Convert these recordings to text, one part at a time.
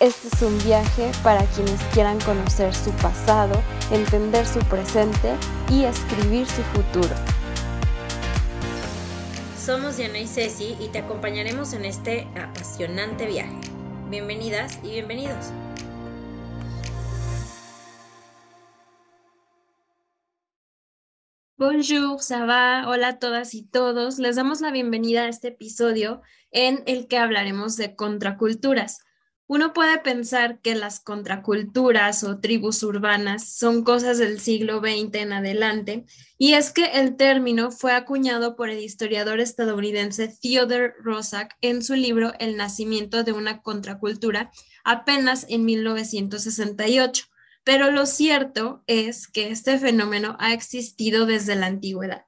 Este es un viaje para quienes quieran conocer su pasado, entender su presente y escribir su futuro. Somos Diana y Ceci y te acompañaremos en este apasionante viaje. Bienvenidas y bienvenidos. Bonjour, ça Hola a todas y todos. Les damos la bienvenida a este episodio en el que hablaremos de contraculturas uno puede pensar que las contraculturas o tribus urbanas son cosas del siglo XX en adelante, y es que el término fue acuñado por el historiador estadounidense Theodore Roszak en su libro El nacimiento de una contracultura apenas en 1968. Pero lo cierto es que este fenómeno ha existido desde la antigüedad.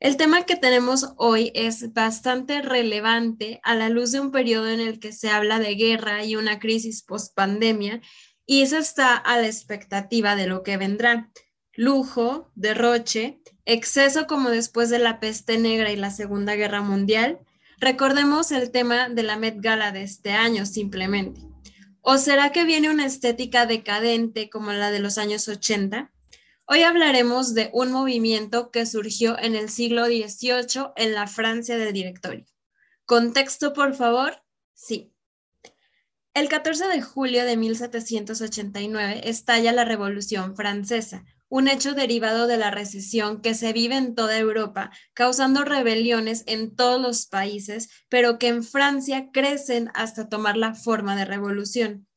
El tema que tenemos hoy es bastante relevante a la luz de un periodo en el que se habla de guerra y una crisis post-pandemia y se está a la expectativa de lo que vendrá. Lujo, derroche, exceso como después de la peste negra y la Segunda Guerra Mundial. Recordemos el tema de la Met Gala de este año simplemente. ¿O será que viene una estética decadente como la de los años 80? Hoy hablaremos de un movimiento que surgió en el siglo XVIII en la Francia del Directorio. ¿Contexto, por favor? Sí. El 14 de julio de 1789 estalla la Revolución Francesa, un hecho derivado de la recesión que se vive en toda Europa, causando rebeliones en todos los países, pero que en Francia crecen hasta tomar la forma de revolución.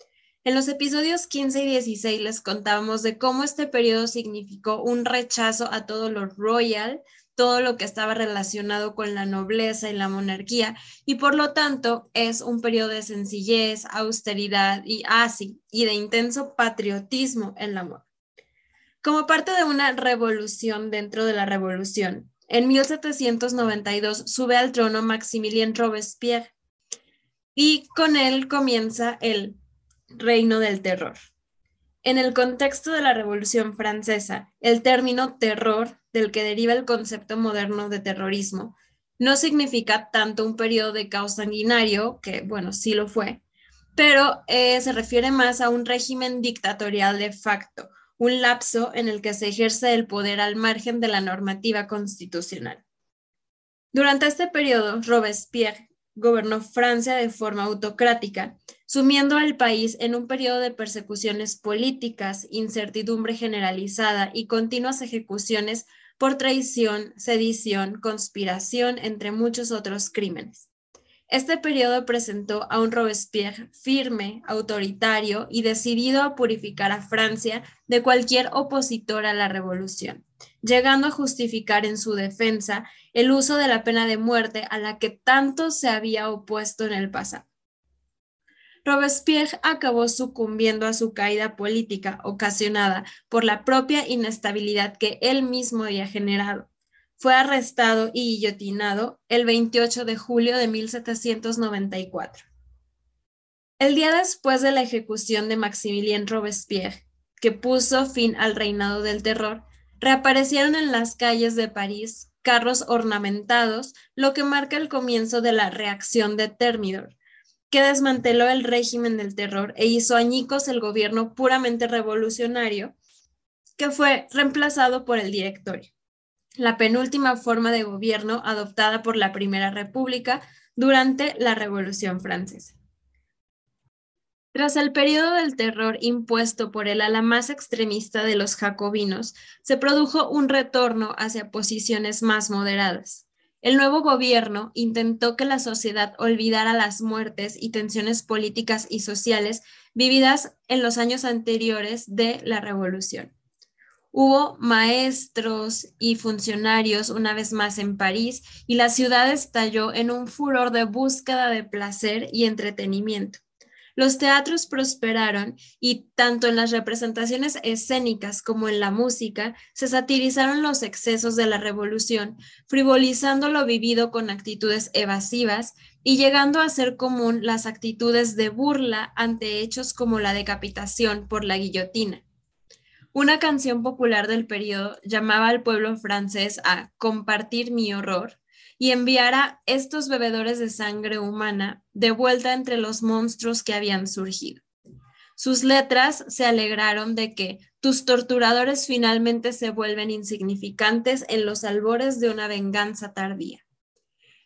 En los episodios 15 y 16 les contábamos de cómo este periodo significó un rechazo a todo lo royal, todo lo que estaba relacionado con la nobleza y la monarquía, y por lo tanto es un periodo de sencillez, austeridad y así, ah, y de intenso patriotismo en la moda. Como parte de una revolución dentro de la revolución, en 1792 sube al trono Maximilien Robespierre y con él comienza el reino del terror. En el contexto de la Revolución Francesa, el término terror, del que deriva el concepto moderno de terrorismo, no significa tanto un periodo de caos sanguinario, que bueno, sí lo fue, pero eh, se refiere más a un régimen dictatorial de facto, un lapso en el que se ejerce el poder al margen de la normativa constitucional. Durante este periodo, Robespierre gobernó Francia de forma autocrática, sumiendo al país en un periodo de persecuciones políticas, incertidumbre generalizada y continuas ejecuciones por traición, sedición, conspiración, entre muchos otros crímenes. Este periodo presentó a un Robespierre firme, autoritario y decidido a purificar a Francia de cualquier opositor a la revolución, llegando a justificar en su defensa el uso de la pena de muerte a la que tanto se había opuesto en el pasado. Robespierre acabó sucumbiendo a su caída política ocasionada por la propia inestabilidad que él mismo había generado fue arrestado y guillotinado el 28 de julio de 1794. El día después de la ejecución de Maximilien Robespierre, que puso fin al reinado del terror, reaparecieron en las calles de París carros ornamentados, lo que marca el comienzo de la reacción de Thermidor, que desmanteló el régimen del terror e hizo añicos el gobierno puramente revolucionario, que fue reemplazado por el directorio la penúltima forma de gobierno adoptada por la Primera República durante la Revolución Francesa. Tras el periodo del terror impuesto por el ala más extremista de los jacobinos, se produjo un retorno hacia posiciones más moderadas. El nuevo gobierno intentó que la sociedad olvidara las muertes y tensiones políticas y sociales vividas en los años anteriores de la revolución. Hubo maestros y funcionarios una vez más en París y la ciudad estalló en un furor de búsqueda de placer y entretenimiento. Los teatros prosperaron y tanto en las representaciones escénicas como en la música se satirizaron los excesos de la revolución, frivolizando lo vivido con actitudes evasivas y llegando a ser común las actitudes de burla ante hechos como la decapitación por la guillotina. Una canción popular del periodo llamaba al pueblo francés a compartir mi horror y enviara estos bebedores de sangre humana de vuelta entre los monstruos que habían surgido. Sus letras se alegraron de que tus torturadores finalmente se vuelven insignificantes en los albores de una venganza tardía.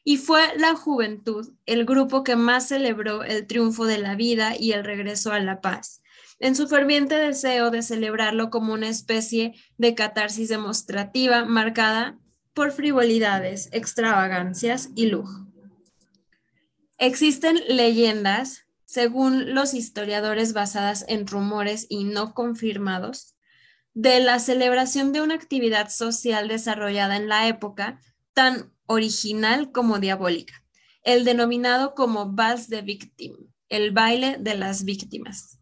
Y fue la juventud el grupo que más celebró el triunfo de la vida y el regreso a la paz, en su ferviente deseo de celebrarlo como una especie de catarsis demostrativa marcada por frivolidades, extravagancias y lujo. Existen leyendas, según los historiadores basadas en rumores y no confirmados, de la celebración de una actividad social desarrollada en la época tan original como diabólica, el denominado como Vals de Victim, el baile de las víctimas.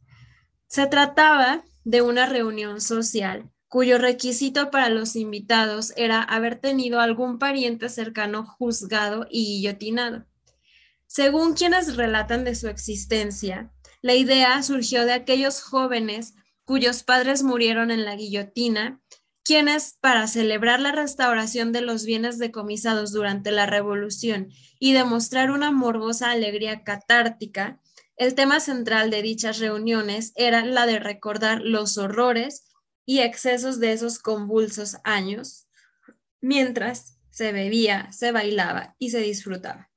Se trataba de una reunión social cuyo requisito para los invitados era haber tenido algún pariente cercano juzgado y guillotinado. Según quienes relatan de su existencia, la idea surgió de aquellos jóvenes cuyos padres murieron en la guillotina, quienes, para celebrar la restauración de los bienes decomisados durante la Revolución y demostrar una morbosa alegría catártica, el tema central de dichas reuniones era la de recordar los horrores y excesos de esos convulsos años, mientras se bebía, se bailaba y se disfrutaba.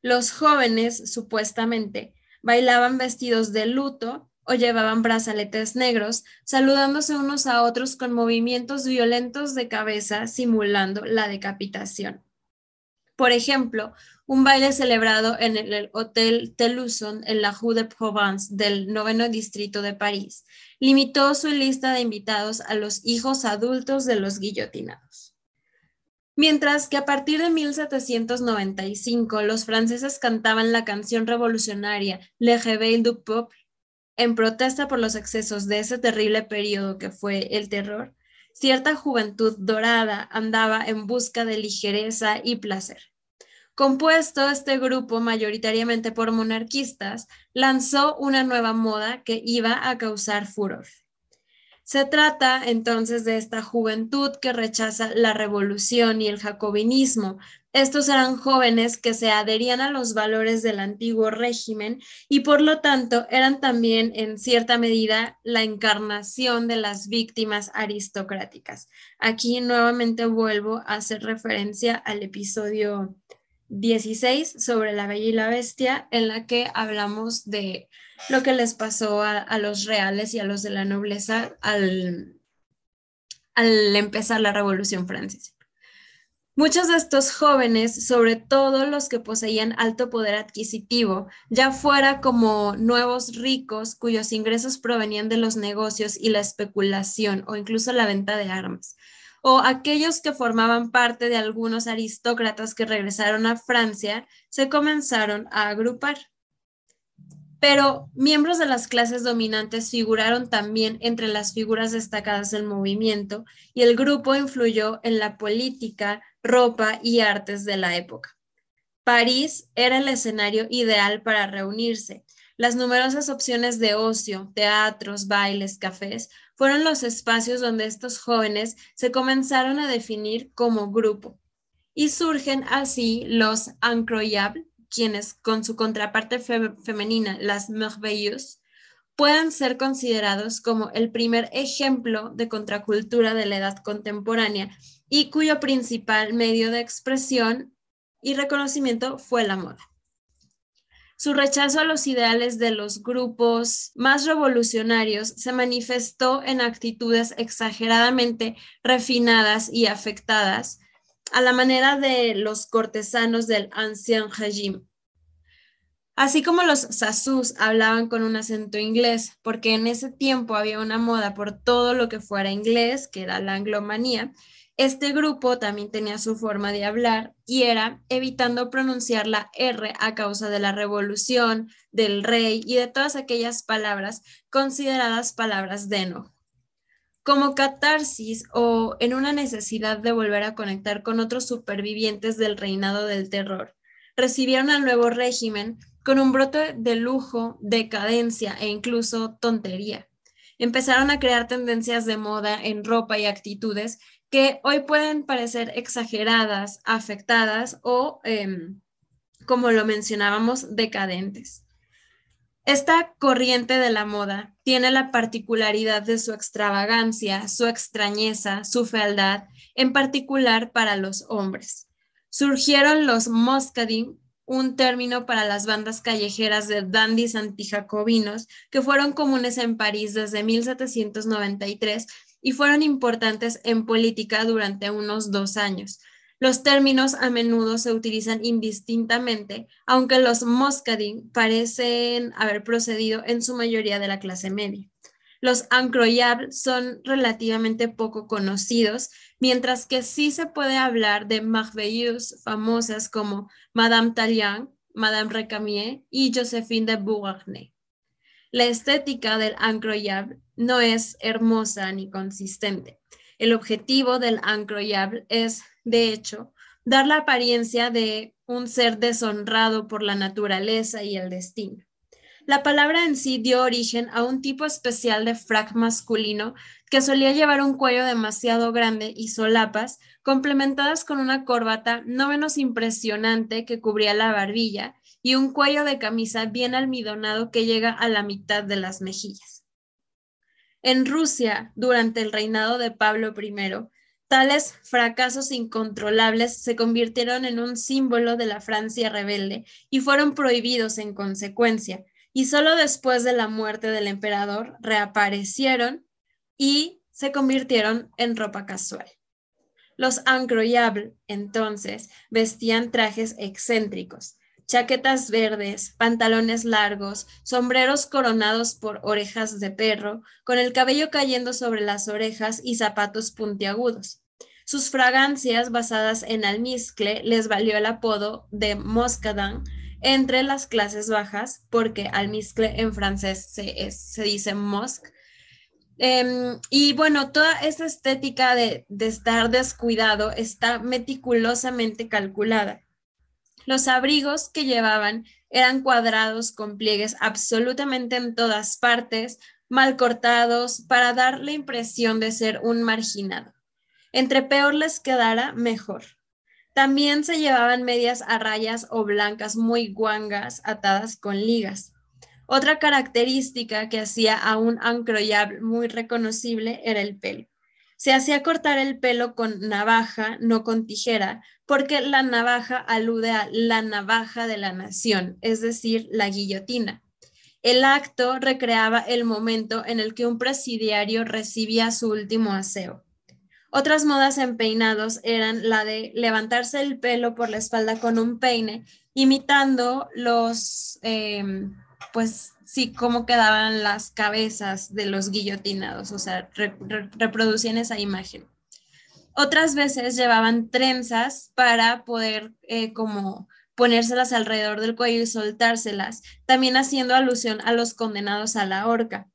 Los jóvenes, supuestamente, bailaban vestidos de luto o llevaban brazaletes negros, saludándose unos a otros con movimientos violentos de cabeza simulando la decapitación. Por ejemplo, un baile celebrado en el Hotel Teluson en la Rue de Provence del noveno distrito de París limitó su lista de invitados a los hijos adultos de los guillotinados. Mientras que a partir de 1795 los franceses cantaban la canción revolucionaria Le Réveil du Peuple en protesta por los excesos de ese terrible periodo que fue el terror, cierta juventud dorada andaba en busca de ligereza y placer. Compuesto este grupo mayoritariamente por monarquistas, lanzó una nueva moda que iba a causar furor. Se trata entonces de esta juventud que rechaza la revolución y el jacobinismo. Estos eran jóvenes que se adherían a los valores del antiguo régimen y por lo tanto eran también en cierta medida la encarnación de las víctimas aristocráticas. Aquí nuevamente vuelvo a hacer referencia al episodio 16 sobre la Bella y la Bestia, en la que hablamos de lo que les pasó a, los reales y a los de la nobleza al, al empezar la Revolución Francesa. Muchos de estos jóvenes, sobre todo los que poseían alto poder adquisitivo, ya fuera como nuevos ricos cuyos ingresos provenían de los negocios y la especulación o incluso la venta de armas, o aquellos que formaban parte de algunos aristócratas que regresaron a Francia, se comenzaron a agrupar. Pero miembros de las clases dominantes figuraron también entre las figuras destacadas del movimiento y el grupo influyó en la política, ropa y artes de la época. París era el escenario ideal para reunirse. Las numerosas opciones de ocio, teatros, bailes, cafés, fueron los espacios donde estos jóvenes se comenzaron a definir como grupo. Y surgen así los incroyables, quienes con su contraparte femenina, las merveilleuses, pueden ser considerados como el primer ejemplo de contracultura de la edad contemporánea y cuyo principal medio de expresión y reconocimiento fue la moda. Su rechazo a los ideales de los grupos más revolucionarios se manifestó en actitudes exageradamente refinadas y afectadas a la manera de los cortesanos del Ancien Régime. Así como los sasus hablaban con un acento inglés, porque en ese tiempo había una moda por todo lo que fuera inglés, que era la anglomanía, Este grupo también tenía su forma de hablar y era evitando pronunciar la R a causa de la revolución, del rey y de todas aquellas palabras consideradas palabras de enojo. Como catarsis o en una necesidad de volver a conectar con otros supervivientes del reinado del terror, recibieron al nuevo régimen con un brote de lujo, decadencia e incluso tontería. Empezaron a crear tendencias de moda en ropa y actitudes que hoy pueden parecer exageradas, afectadas o, em, como lo mencionábamos, decadentes. Esta corriente de la moda tiene la particularidad de su extravagancia, su extrañeza, su fealdad, en particular para los hombres. Surgieron los moscadin, un término para las bandas callejeras de dandis antijacobinos que fueron comunes en París desde 1793 y fueron importantes en política durante unos dos años. Los términos a menudo se utilizan indistintamente, aunque los moscadin parecen haber procedido en su mayoría de la clase media. Los incroyables son relativamente poco conocidos, mientras que sí se puede hablar de merveilleuses famosas como Madame Tallien, Madame Recamier y Josephine de Beauharnais. La estética del incroyable no es hermosa ni consistente. El objetivo del incroyable es, de hecho, dar la apariencia de un ser deshonrado por la naturaleza y el destino. La palabra en sí dio origen a un tipo especial de frac masculino que solía llevar un cuello demasiado grande y solapas, complementadas con una corbata no menos impresionante que cubría la barbilla y un cuello de camisa bien almidonado que llega a la mitad de las mejillas. En Rusia, durante el reinado de Pablo I, tales fracasos incontrolables se convirtieron en un símbolo de la Francia rebelde y fueron prohibidos en consecuencia, y solo después de la muerte del emperador reaparecieron y se convirtieron en ropa casual. Los incroyables, entonces, vestían trajes excéntricos, chaquetas verdes, pantalones largos, sombreros coronados por orejas de perro, con el cabello cayendo sobre las orejas y zapatos puntiagudos. Sus fragancias basadas en almizcle les valió el apodo de Moscadan entre las clases bajas, porque almizcle en francés se, dice mosque. Em, y bueno, toda esa estética de estar descuidado está meticulosamente calculada. Los abrigos que llevaban eran cuadrados con pliegues absolutamente en todas partes, mal cortados, para dar la impresión de ser un marginado. Entre peor les quedara, mejor. También se llevaban medias a rayas o blancas muy guangas atadas con ligas. Otra característica que hacía a un ancroyable muy reconocible era el pelo. Se hacía cortar el pelo con navaja, no con tijera, porque la navaja alude a la navaja de la nación, es decir, la guillotina. El acto recreaba el momento en el que un presidiario recibía su último aseo. Otras modas en peinados eran la de levantarse el pelo por la espalda con un peine, imitando los, em, pues sí, cómo quedaban las cabezas de los guillotinados, o sea, reproducían esa imagen. Otras veces llevaban trenzas para poder eh, como ponérselas alrededor del cuello y soltárselas, también haciendo alusión a los condenados a la horca.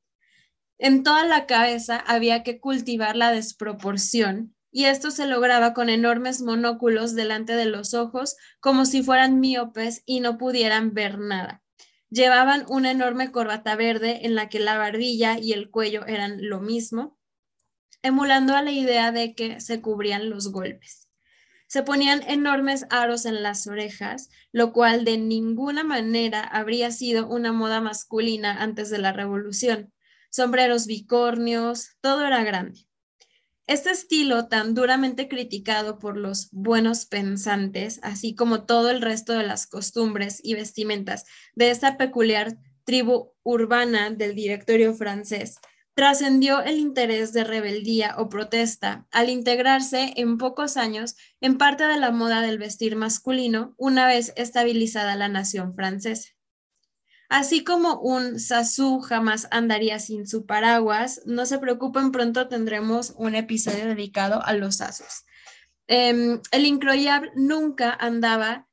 En toda la cabeza había que cultivar la desproporción y esto se lograba con enormes monóculos delante de los ojos como si fueran miopes y no pudieran ver nada. Llevaban una enorme corbata verde en la que la barbilla y el cuello eran lo mismo, emulando a la idea de que se cubrían los golpes. Se ponían enormes aros en las orejas, lo cual de ninguna manera habría sido una moda masculina antes de la revolución. Sombreros bicornios, todo era grande. Este estilo tan duramente criticado por los buenos pensantes, así como todo el resto de las costumbres y vestimentas de esta peculiar tribu urbana del directorio francés, trascendió el interés de rebeldía o protesta al integrarse en pocos años en parte de la moda del vestir masculino una vez estabilizada la nación francesa. Así como un Sasu jamás andaría sin su paraguas, no se preocupen, pronto tendremos un episodio dedicado a los Sasus. Em, el incroyable nunca andaba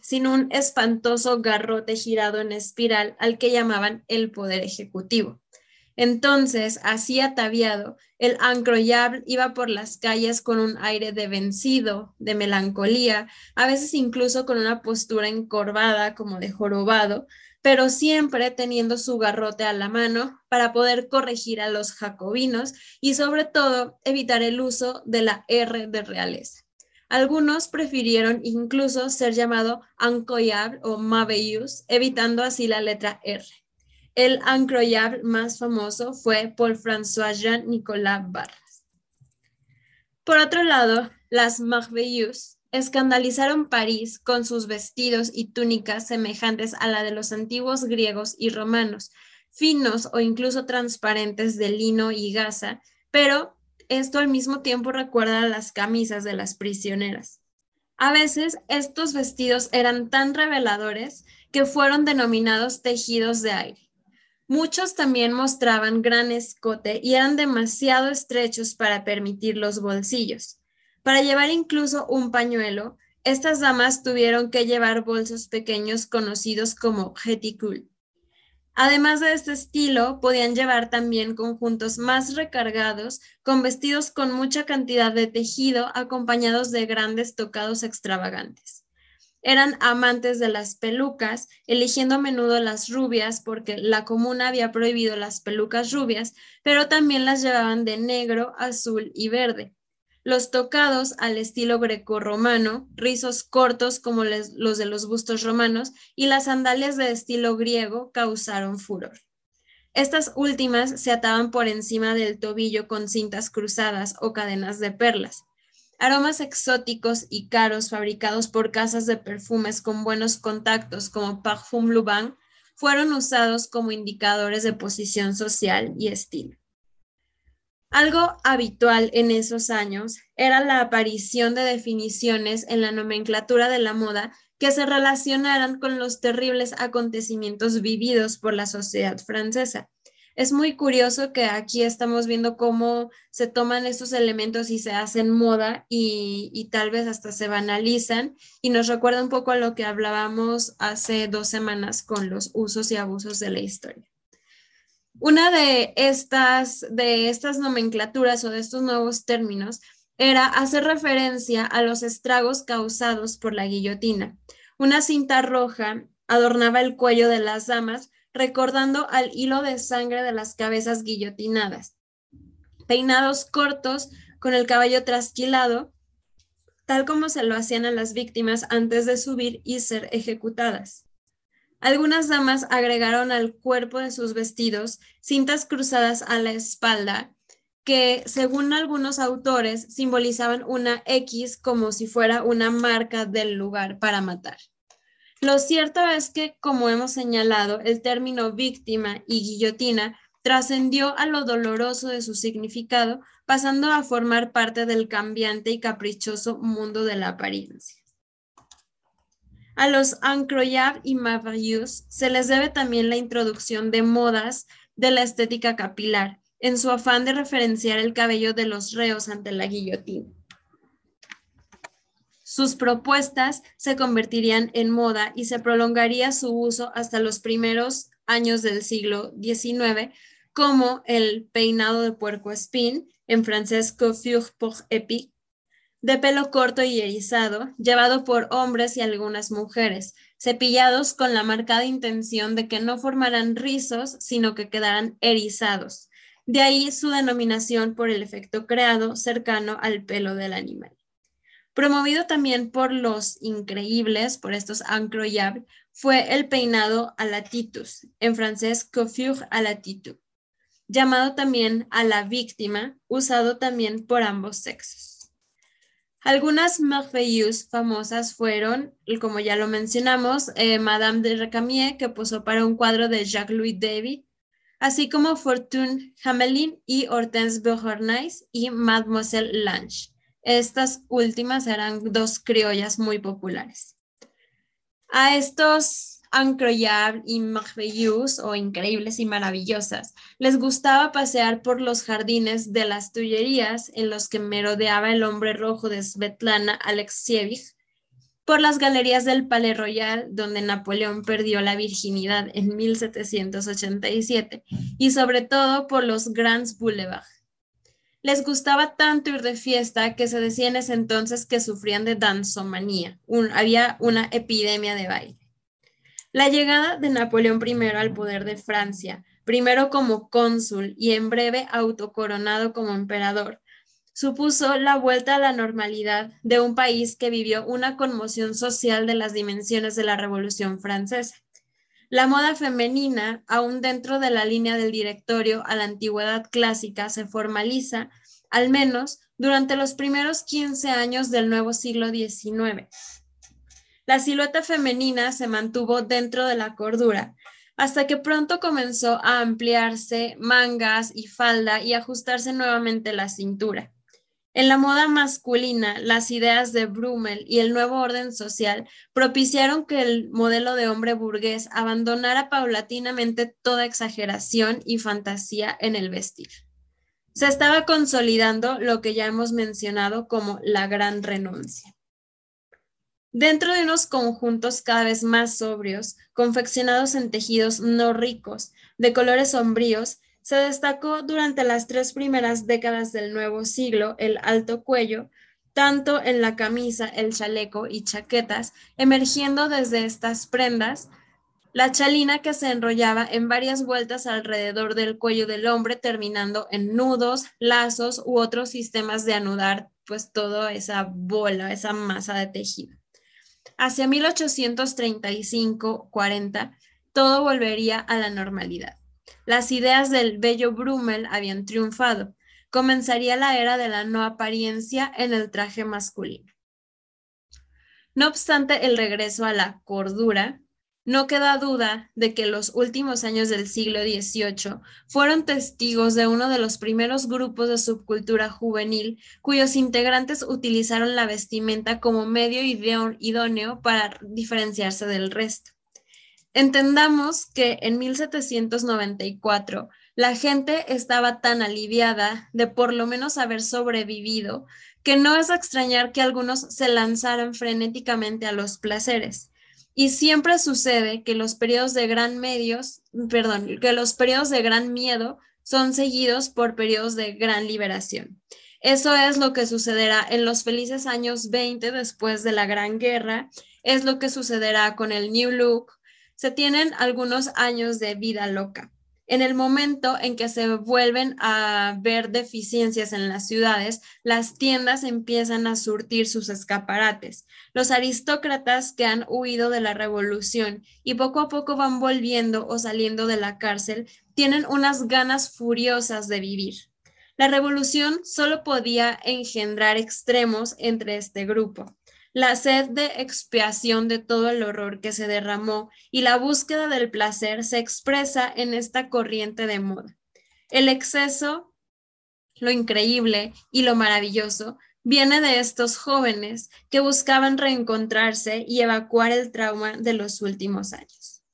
sin un espantoso garrote girado en espiral al que llamaban el poder ejecutivo. Entonces, así ataviado, el incroyable iba por las calles con un aire de vencido, de melancolía, a veces incluso con una postura encorvada como de jorobado, pero siempre teniendo su garrote a la mano para poder corregir a los jacobinos y sobre todo evitar el uso de la R de realeza. Algunos prefirieron incluso ser llamado incroyable o Mabeyus, evitando así la letra R. El incroyable más famoso fue Paul François Jean Nicolas Barras. Por otro lado, las Merveilleuses escandalizaron París con sus vestidos y túnicas semejantes a la de los antiguos griegos y romanos, finos o incluso transparentes de lino y gasa, pero esto al mismo tiempo recuerda a las camisas de las prisioneras. A veces estos vestidos eran tan reveladores que fueron denominados tejidos de aire. Muchos también mostraban gran escote y eran demasiado estrechos para permitir los bolsillos. Para llevar incluso un pañuelo, estas damas tuvieron que llevar bolsos pequeños conocidos como reticule. Además de este estilo, podían llevar también conjuntos más recargados, con vestidos con mucha cantidad de tejido, acompañados de grandes tocados extravagantes. Eran amantes de las pelucas, eligiendo a menudo las rubias porque la comuna había prohibido las pelucas rubias, pero también las llevaban de negro, azul y verde los tocados al estilo grecorromano, rizos cortos como los de los bustos romanos y las sandalias de estilo griego causaron furor. Estas últimas se ataban por encima del tobillo con cintas cruzadas o cadenas de perlas. Aromas exóticos y caros fabricados por casas de perfumes con buenos contactos como Parfum Luban fueron usados como indicadores de posición social y estilo. Algo habitual en esos años era la aparición de definiciones en la nomenclatura de la moda que se relacionaran con los terribles acontecimientos vividos por la sociedad francesa. Es muy curioso que aquí estamos viendo cómo se toman estos elementos y se hacen moda y, tal vez hasta se banalizan y nos recuerda un poco a lo que hablábamos hace dos semanas con los usos y abusos de la historia. Una de estas, de estas nomenclaturas o de estos nuevos términos era hacer referencia a los estragos causados por la guillotina. Una cinta roja adornaba el cuello de las damas, recordando al hilo de sangre de las cabezas guillotinadas. Peinados cortos, con el cabello trasquilado, tal como se lo hacían a las víctimas antes de subir y ser ejecutadas. Algunas damas agregaron al cuerpo de sus vestidos cintas cruzadas a la espalda que, según algunos autores, simbolizaban una X como si fuera una marca del lugar para matar. Lo cierto es que, como hemos señalado, el término víctima y guillotina trascendió a lo doloroso de su significado, pasando a formar parte del cambiante y caprichoso mundo de la apariencia. A los incroyables y Mavrius se les debe también la introducción de modas de la estética capilar, en su afán de referenciar el cabello de los reos ante la guillotina. Sus propuestas se convertirían en moda y se prolongaría su uso hasta los primeros años del siglo XIX, como el peinado de puerco espín, en francés coiffure pour épique, de pelo corto y erizado, llevado por hombres y algunas mujeres, cepillados con la marcada intención de que no formaran rizos, sino que quedaran erizados. De ahí su denominación por el efecto creado cercano al pelo del animal. Promovido también por los increíbles, por estos incroyables, fue el peinado a la titus, en francés coiffure à la titu, llamado también a la víctima, usado también por ambos sexos. Algunas merveilleuses famosas fueron, como ya lo mencionamos, eh, Madame de Recamier, que posó para un cuadro de Jacques-Louis David, así como Fortune Hamelin y Hortense Beauharnais y Mademoiselle Lange. Estas últimas eran dos criollas muy populares. A estos incroyables y o increíbles y maravillosas. Les gustaba pasear por los jardines de las Tullerías en los que merodeaba el hombre rojo de Svetlana Alexievich, por las galerías del Palais Royal, donde Napoleón perdió la virginidad en 1787, y sobre todo por los Grands Boulevards. Les gustaba tanto ir de fiesta que se decía en ese entonces que sufrían de danzomanía, había una epidemia de baile. La llegada de Napoleón I al poder de Francia, primero como cónsul y en breve autocoronado como emperador, supuso la vuelta a la normalidad de un país que vivió una conmoción social de las dimensiones de la Revolución Francesa. La moda femenina, aún dentro de la línea del directorio a la antigüedad clásica, se formaliza, al menos durante los primeros 15 años del nuevo siglo XIX. La silueta femenina se mantuvo dentro de la cordura, hasta que pronto comenzó a ampliarse mangas y falda y ajustarse nuevamente la cintura. En la moda masculina, las ideas de Brummel y el nuevo orden social propiciaron que el modelo de hombre burgués abandonara paulatinamente toda exageración y fantasía en el vestir. Se estaba consolidando lo que ya hemos mencionado como la gran renuncia. Dentro de unos conjuntos cada vez más sobrios, confeccionados en tejidos no ricos, de colores sombríos, se destacó durante las tres primeras décadas del nuevo siglo el alto cuello, tanto en la camisa, el chaleco y chaquetas, emergiendo desde estas prendas la chalina que se enrollaba en varias vueltas alrededor del cuello del hombre, terminando en nudos, lazos u otros sistemas de anudar, pues toda esa bola, esa masa de tejido. Hacia 1835-40, todo volvería a la normalidad. Las ideas del bello Brummel habían triunfado. Comenzaría la era de la no apariencia en el traje masculino. No obstante el regreso a la cordura, no queda duda de que los últimos años del siglo XVIII fueron testigos de uno de los primeros grupos de subcultura juvenil cuyos integrantes utilizaron la vestimenta como medio idóneo para diferenciarse del resto. Entendamos que en 1794 la gente estaba tan aliviada de por lo menos haber sobrevivido que no es extrañar que algunos se lanzaran frenéticamente a los placeres. Y siempre sucede que los periodos de gran medios, perdón, que los de gran miedo son seguidos por periodos de gran liberación. Eso es lo que sucederá en los felices años 20 después de la Gran Guerra, es lo que sucederá con el New Look, se tienen algunos años de vida loca. En el momento en que se vuelven a ver deficiencias en las ciudades, las tiendas empiezan a surtir sus escaparates. Los aristócratas que han huido de la revolución y poco a poco van volviendo o saliendo de la cárcel, tienen unas ganas furiosas de vivir. La revolución solo podía engendrar extremos entre este grupo la sed de expiación de todo el horror que se derramó y la búsqueda del placer se expresa en esta corriente de moda. El exceso, lo increíble y lo maravilloso viene de estos jóvenes que buscaban reencontrarse y evacuar el trauma de los últimos años.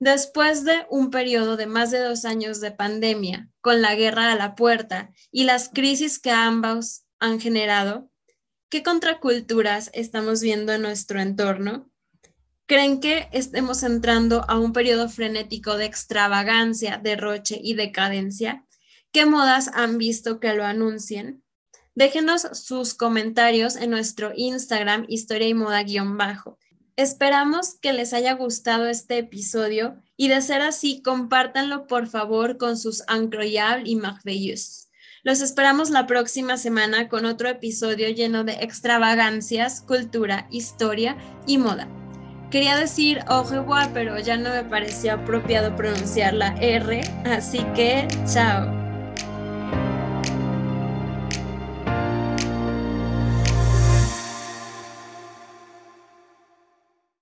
Después de un periodo de más de dos años de pandemia, con la guerra a la puerta y las crisis que ambos han generado, ¿Qué contraculturas estamos viendo en nuestro entorno? ¿Creen que estemos entrando a un periodo frenético de extravagancia, derroche y decadencia? ¿Qué modas han visto que lo anuncien? Déjenos sus comentarios en nuestro Instagram, historia y moda-bajo. Esperamos que les haya gustado este episodio y de ser así, compártanlo por favor con sus incroyables y merveilleux. Los esperamos la próxima semana con otro episodio lleno de extravagancias, cultura, historia y moda. Quería decir au revoir, pero ya no me pareció apropiado pronunciar la R, así que chao.